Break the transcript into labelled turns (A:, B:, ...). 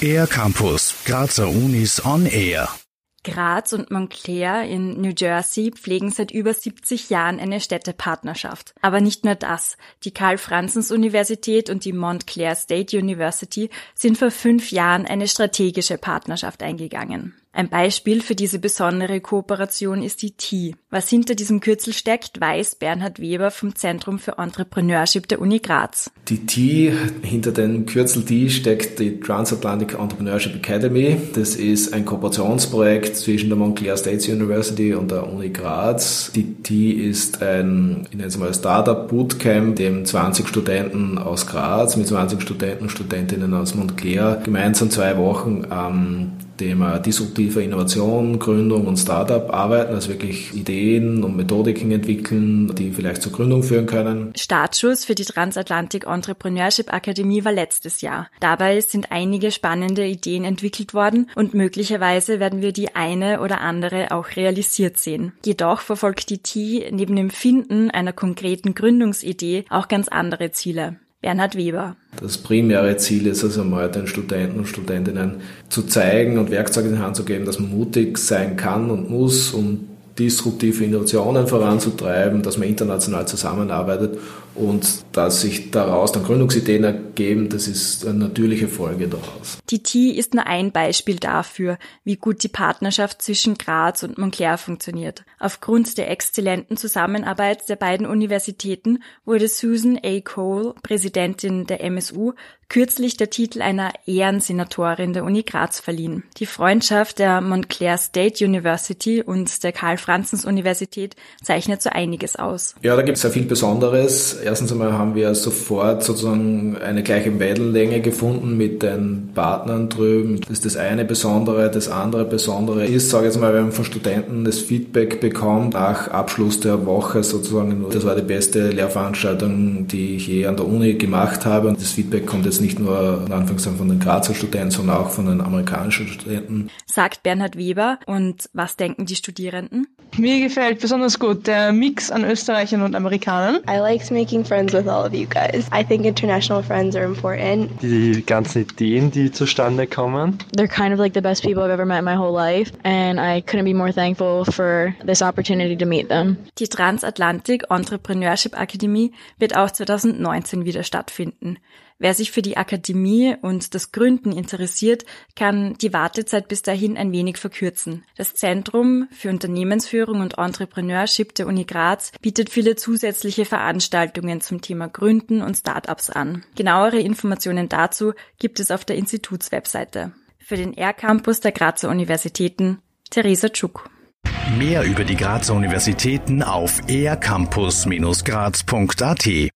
A: Air Campus, Grazer Unis on Air.
B: Graz und Montclair in New Jersey pflegen seit über 70 Jahren eine Städtepartnerschaft. Aber nicht nur das. Die Karl-Franzens-Universität und die Montclair State University sind vor fünf Jahren eine strategische Partnerschaft eingegangen. Ein Beispiel für diese besondere Kooperation ist die T. Was hinter diesem Kürzel steckt, weiß Bernhard Weber vom Zentrum für Entrepreneurship der Uni Graz.
C: Die T, hinter dem Kürzel T steckt die Transatlantic Entrepreneurship Academy. Das ist ein Kooperationsprojekt zwischen der Montclair State University und der Uni Graz. Die T ist ein, ich nenne es mal Startup Bootcamp, dem 20 Studenten aus Graz mit 20 Studenten und Studentinnen aus Montclair gemeinsam zwei Wochen am Thema disruptive Innovation, Gründung und Startup arbeiten, also wirklich Ideen und Methodiken entwickeln, die vielleicht zur Gründung führen können.
B: Startschuss für die Transatlantic Entrepreneurship Akademie war letztes Jahr. Dabei sind einige spannende Ideen entwickelt worden und möglicherweise werden wir die eine oder andere auch realisiert sehen. Jedoch verfolgt die T neben dem Finden einer konkreten Gründungsidee auch ganz andere Ziele. Bernhard Weber.
C: Das primäre Ziel ist also mal den Studenten und Studentinnen zu zeigen und Werkzeuge in die Hand zu geben, dass man mutig sein kann und muss, um disruptive Innovationen voranzutreiben, dass man international zusammenarbeitet und dass sich daraus dann Gründungsideen ergeben, das ist eine natürliche Folge daraus.
B: Die T ist nur ein Beispiel dafür, wie gut die Partnerschaft zwischen Graz und Montclair funktioniert. Aufgrund der exzellenten Zusammenarbeit der beiden Universitäten wurde Susan A. Cole, Präsidentin der MSU, kürzlich der Titel einer Ehrensenatorin der Uni Graz verliehen. Die Freundschaft der Montclair State University und der Karl-Franzens-Universität zeichnet so einiges aus.
C: Ja, da gibt es sehr viel Besonderes. Erstens einmal haben wir sofort sozusagen eine gleiche Wellenlänge gefunden mit den Partnern drüben. Das ist das eine Besondere. Das andere Besondere ist, sage ich jetzt mal, wenn man von Studenten das Feedback bekommt nach Abschluss der Woche sozusagen, das war die beste Lehrveranstaltung, die ich je an der Uni gemacht habe. Und das Feedback kommt jetzt nicht nur anfangs von den Grazer Studenten, sondern auch von den amerikanischen Studenten.
B: Sagt Bernhard Weber. Und was denken die Studierenden?
D: Mir gefällt besonders gut der Mix an Österreichern und Amerikanern.
E: I like making friends with all of you guys. I think international friends are important.
F: Die ganzen Ideen, die zustande kommen.
G: They're kind of like the best people I've ever met in my whole life and I couldn't be more thankful for this opportunity to meet them.
B: Die Transatlantic Entrepreneurship Akademie wird auch 2019 wieder stattfinden. Wer sich für die Akademie und das Gründen interessiert, kann die Wartezeit bis dahin ein wenig verkürzen. Das Zentrum für Unternehmensführung und Entrepreneurship der Uni Graz bietet viele zusätzliche Veranstaltungen zum Thema Gründen und Startups an. Genauere Informationen dazu gibt es auf der Institutswebseite. Für den R-Campus der Grazer Universitäten Theresa Tschuk.
A: Mehr über die Grazer Universitäten auf ercampus-graz.at